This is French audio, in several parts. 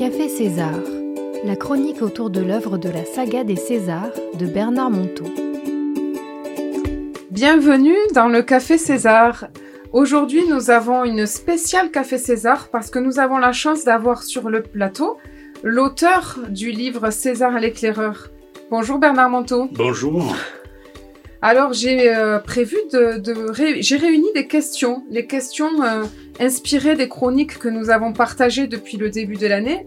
Café César, la chronique autour de l'œuvre de la saga des Césars de Bernard Monteau. Bienvenue dans le Café César. Aujourd'hui, nous avons une spéciale Café César parce que nous avons la chance d'avoir sur le plateau l'auteur du livre César l'éclaireur. Bonjour Bernard Monteau. Bonjour. Alors j'ai euh, prévu de, j'ai réuni des questions, les questions euh, inspirées des chroniques que nous avons partagées depuis le début de l'année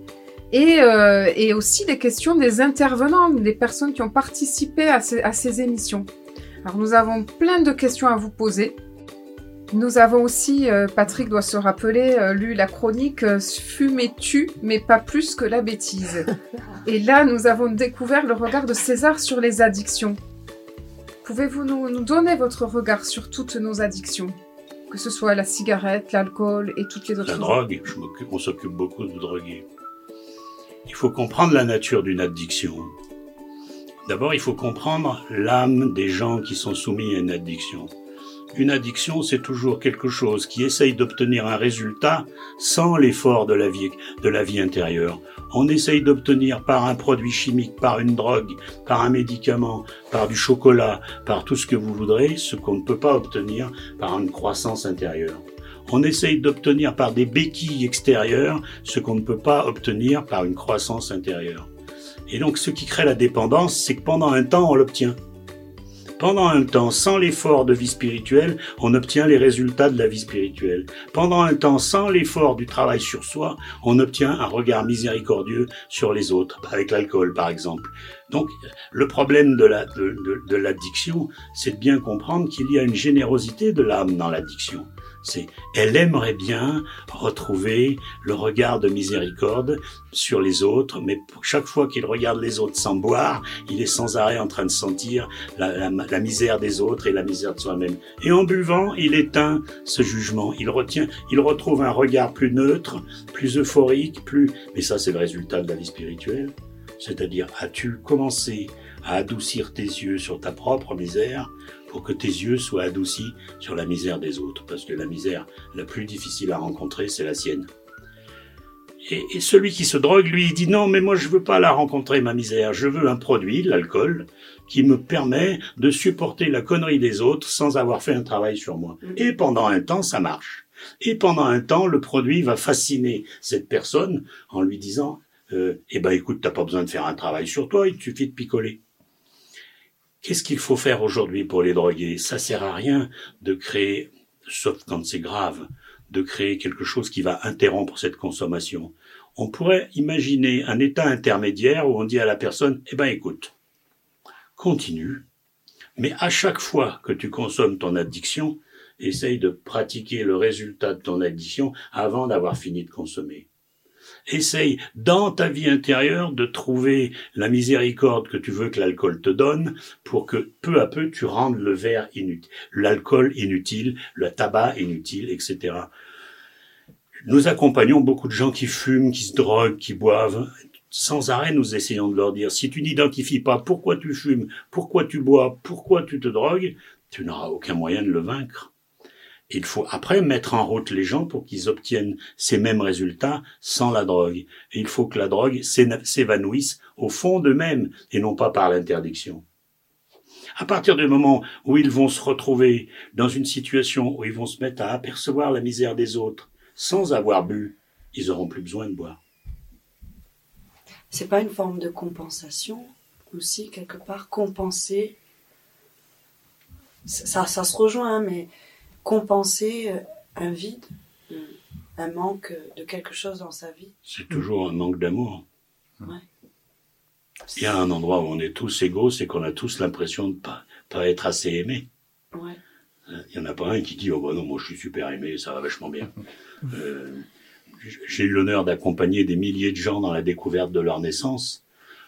et, euh, et, aussi des questions des intervenants, des personnes qui ont participé à ces, à ces émissions. Alors nous avons plein de questions à vous poser. Nous avons aussi, Patrick doit se rappeler, lu la chronique Fume et tue, mais pas plus que la bêtise. Et là, nous avons découvert le regard de César sur les addictions. Pouvez-vous nous, donner votre regard sur toutes nos addictions? Que ce soit la cigarette, l'alcool et toutes les autres La drogue, je on s'occupe beaucoup de droguer. Il faut comprendre la nature d'une addiction. D'abord, il faut comprendre l'âme des gens qui sont soumis à une addiction. Une addiction, c'est toujours quelque chose qui essaye d'obtenir un résultat sans l'effort de la vie, intérieure on essaye d'obtenir par un produit chimique, par une drogue, par un médicament, par du chocolat, par tout ce que vous voudrez, ce qu'on ne peut pas obtenir par une croissance intérieure. On essaye d'obtenir par des béquilles extérieures ce qu'on ne peut pas obtenir par une croissance intérieure. Et donc ce qui crée la dépendance, c'est que pendant un temps, on l'obtient. Pendant un temps, sans l'effort de vie spirituelle, on obtient les résultats de la vie spirituelle. Pendant un temps, sans l'effort du travail sur soi, on obtient un regard miséricordieux sur les autres, avec l'alcool par exemple. Donc, le problème de l'addiction, c'est de bien comprendre qu'il y a une générosité de l'âme dans l'addiction. C'est, elle aimerait bien retrouver le regard de miséricorde sur les autres, mais chaque fois qu'il regarde les autres sans boire, il est sans arrêt en train de sentir la, la misère des autres et la misère de soi-même. Et en buvant, il éteint ce jugement. Il retient, il retrouve un regard plus neutre, plus euphorique, plus. Mais ça, c'est le résultat de la vie spirituelle. C'est-à-dire, as-tu commencé à adoucir tes yeux sur ta propre misère pour que tes yeux soient adoucis sur la misère des autres, parce que la misère la plus difficile à rencontrer, c'est la sienne. Et, celui qui se drogue, lui, il dit non, mais moi je veux pas la rencontrer, ma misère, je veux un produit, l'alcool, qui me permet de supporter la connerie des autres sans avoir fait un travail sur moi. Mm. Et pendant un temps, ça marche. Et pendant un temps, le produit va fasciner cette personne en lui disant, eh ben écoute, t'as pas besoin de faire un travail sur toi, il suffit de picoler. Qu'est-ce qu'il faut faire aujourd'hui pour les droguer? Ça sert à rien de créer, sauf quand c'est grave, de créer quelque chose qui va interrompre cette consommation. On pourrait imaginer un état intermédiaire où on dit à la personne, eh ben écoute, continue, mais à chaque fois que tu consommes ton addiction, essaye de pratiquer le résultat de ton addiction avant d'avoir fini de consommer. Essaye dans ta vie intérieure de trouver la miséricorde que tu veux que l'alcool te donne pour que peu à peu tu rendes le verre inutile, l'alcool inutile, le tabac inutile, etc. Nous accompagnons beaucoup de gens qui fument, qui se droguent, qui boivent. Sans arrêt, nous essayons de leur dire, si tu n'identifies pas pourquoi tu fumes, pourquoi tu bois, pourquoi tu te drogues, tu n'auras aucun moyen de le vaincre. Il faut après mettre en route les gens pour qu'ils obtiennent ces mêmes résultats sans la drogue. Et il faut que la drogue s'évanouisse au fond d'eux-mêmes et non pas par l'interdiction. À partir du moment où ils vont se retrouver dans une situation où ils vont se mettre à apercevoir la misère des autres sans avoir bu, ils auront plus besoin de boire. C'est pas une forme de compensation aussi quelque part compenser ça, ça se rejoint, hein, mais compenser euh, un vide, un manque de quelque chose dans sa vie. C'est toujours un manque d'amour. Il y a un endroit où on est tous égaux, c'est qu'on a tous l'impression de pas, pas être assez aimé. Il y en a pas un qui dit oh bah non moi je suis super aimé ça va vachement bien. Euh, j'ai eu l'honneur d'accompagner des milliers de gens dans la découverte de leur naissance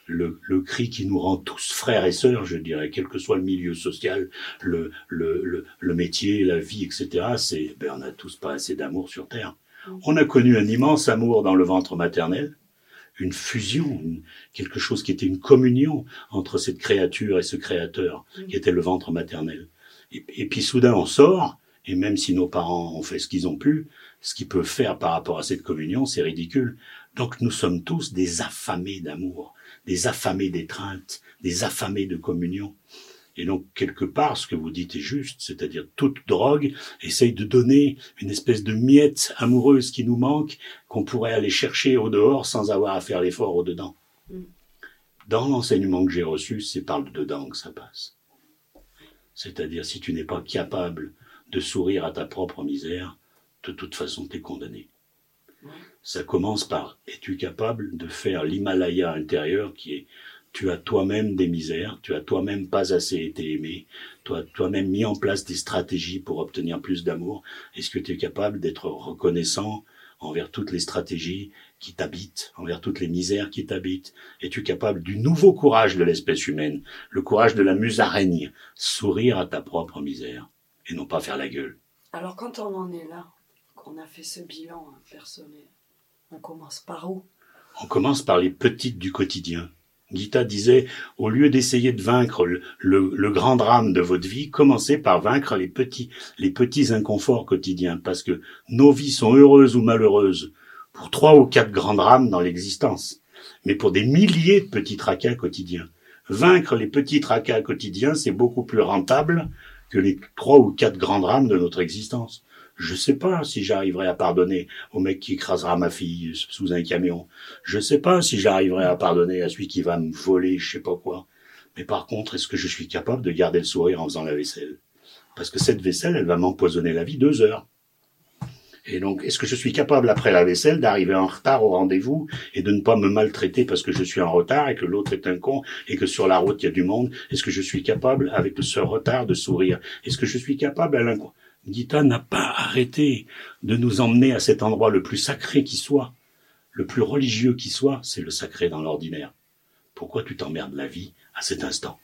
le, le, cri qui nous rend tous frères et sœurs, je dirais, quel que soit le milieu social, le, le, le, métier, la vie, etc. C'est, ben, on n'a tous pas assez d'amour sur Terre. On a connu un immense amour dans le ventre maternel, une fusion, quelque chose qui était une communion entre cette créature et ce créateur, qui était le ventre maternel. Et, et puis soudain on sort, et même si nos parents ont fait ce qu'ils ont pu, ce qu'ils peuvent faire par rapport à cette communion, c'est ridicule Donc nous sommes tous des affamés d'amour, des affamés d'étreinte, des affamés de communion. Et donc, quelque part, ce que vous dites est juste, c'est-à-dire toute drogue essaye de donner une espèce de miette amoureuse qui nous manque, qu'on pourrait aller chercher au dehors sans avoir à faire l'effort au dedans. Mm. Dans l'enseignement que j'ai reçu, c'est par le dedans que ça passe. C'est-à-dire, si tu n'es pas capable de sourire à ta propre misère, de toute façon, tu es condamné. Ça commence par, es-tu capable de faire l'Himalaya intérieur qui est tu as toi-même des misères, tu as toi-même pas assez été aimé, tu as toi-même mis en place des stratégies pour obtenir plus d'amour. Est-ce que tu es capable d'être reconnaissant envers toutes les stratégies qui t'habitent, envers toutes les misères qui t'habitent? Es-tu capable du nouveau courage de l'espèce humaine, le courage de la musaraigne, sourire à ta propre misère et non pas faire la gueule? Alors quand on en est là, qu'on a fait ce bilan hein, on commence par où? On commence par les petites du quotidien. Gita disait, au lieu d'essayer de vaincre le grand drame de votre vie, commencez par vaincre les petits, les petits inconforts quotidiens, parce que nos vies sont heureuses ou malheureuses pour trois ou quatre grands drames dans l'existence, mais pour des milliers de petits tracas quotidiens. Vaincre les petits tracas quotidiens, c'est beaucoup plus rentable que les trois ou quatre grands drames de notre existence. Je sais pas si j'arriverai à pardonner au mec qui écrasera ma fille sous un camion. Je sais pas si j'arriverai à pardonner à celui qui va me voler, je sais pas quoi. Mais par contre, est-ce que je suis capable de garder le sourire en faisant la vaisselle? Parce que cette vaisselle, elle va m'empoisonner la vie deux heures. Et donc, est-ce que je suis capable, après la vaisselle, d'arriver en retard au rendez-vous et de ne pas me maltraiter parce que je suis en retard et que l'autre est un con et que sur la route, il y a du monde? Est-ce que je suis capable, avec ce retard, de sourire? Est-ce que je suis capable, à l'inco... Gita n'a pas arrêté de nous emmener à cet endroit le plus sacré qui soit, le plus religieux qui soit, c'est le sacré dans l'ordinaire. Pourquoi tu t'emmerdes la vie à cet instant?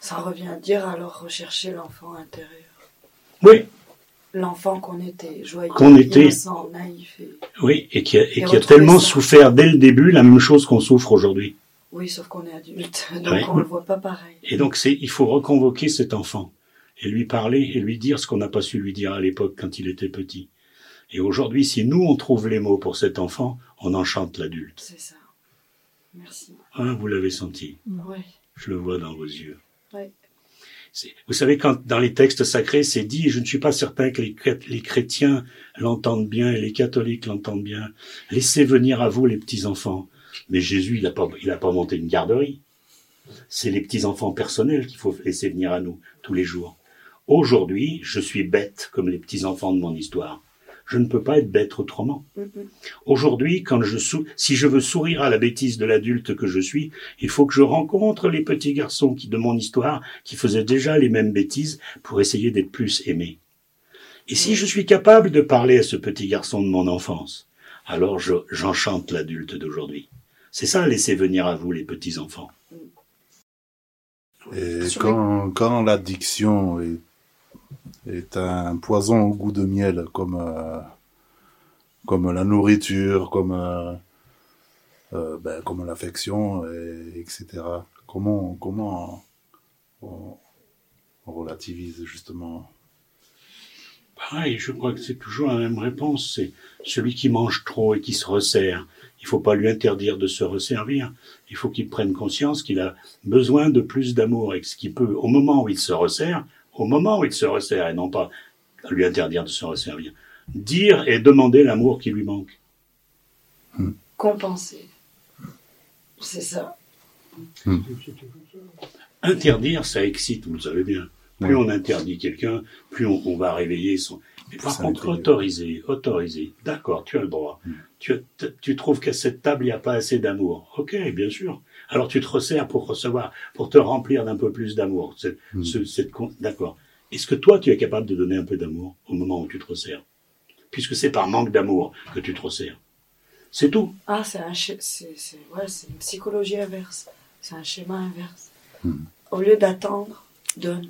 Ça revient à dire alors rechercher l'enfant intérieur. Oui, L'enfant qu'on était, joyeux, Qu'on était. innocent, naïf. Et... oui, et qui a, et Et qui a retrouver tellement ça. souffert dès le début la même chose qu'on souffre aujourd'hui. Oui, sauf qu'on est adulte, donc Oui. on le voit pas pareil. Et donc c'est, il faut reconvoquer cet enfant et lui parler et lui dire ce qu'on n'a pas su lui dire à l'époque quand il était petit. Et aujourd'hui, si nous on trouve les mots pour cet enfant, on enchante l'adulte. C'est ça. Merci. Hein, vous l'avez senti. Oui. Je le vois dans vos yeux. Oui. Vous savez, quand dans les textes sacrés, c'est dit, je ne suis pas certain que les, les chrétiens l'entendent bien et les catholiques l'entendent bien, laissez venir à vous les petits-enfants. Mais Jésus, il n'a pas, il a pas monté une garderie. C'est les petits-enfants personnels qu'il faut laisser venir à nous tous les jours. Aujourd'hui, je suis bête comme les petits-enfants de mon histoire. Je ne peux pas être bête autrement. Mm, mm. Aujourd'hui, quand je sou- si je veux sourire à la bêtise de l'adulte que je suis, il faut que je rencontre les petits garçons qui, de mon histoire, qui faisaient déjà les mêmes bêtises pour essayer d'être plus aimés. Et si je suis capable de parler à ce petit garçon de mon enfance, alors je, j'enchante l'adulte d'aujourd'hui. C'est ça, laissez venir à vous les petits enfants. Et quand, quand l'addiction est, est un poison au goût de miel, comme, euh, comme la nourriture, comme, euh, euh, ben, comme l'affection, et- etc., comment, comment on, relativise justement? Pareil, je crois que c'est toujours la même réponse. C'est celui qui mange trop et qui se resserre. Il faut pas lui interdire de se resservir. Il faut qu'il prenne conscience qu'il a besoin de plus d'amour et ce qu'il peut, au moment où il se resserre, au moment où il se resserre et non pas lui interdire de se resservir, dire et demander l'amour qui lui manque. Compenser. C'est ça. Interdire, ça excite, vous le savez bien. Plus on interdit quelqu'un, plus on, on va réveiller son. Par contre, interdit. autoriser, autoriser. D'accord, tu as le droit. Mm. Tu, trouves qu'à cette table, il n'y a pas assez d'amour. Ok, bien sûr. Alors tu te resserres pour recevoir, pour te remplir d'un peu plus d'amour. C'est- Mm. ce- cette con- D'accord. Est-ce que toi, tu es capable de donner un peu d'amour au moment où tu te resserres? Puisque c'est par manque d'amour que tu te resserres. C'est tout. Ah, c'est un sch- c'est c'est ouais, c'est une psychologie inverse. C'est un schéma inverse. Hmm. Au lieu d'attendre, donne.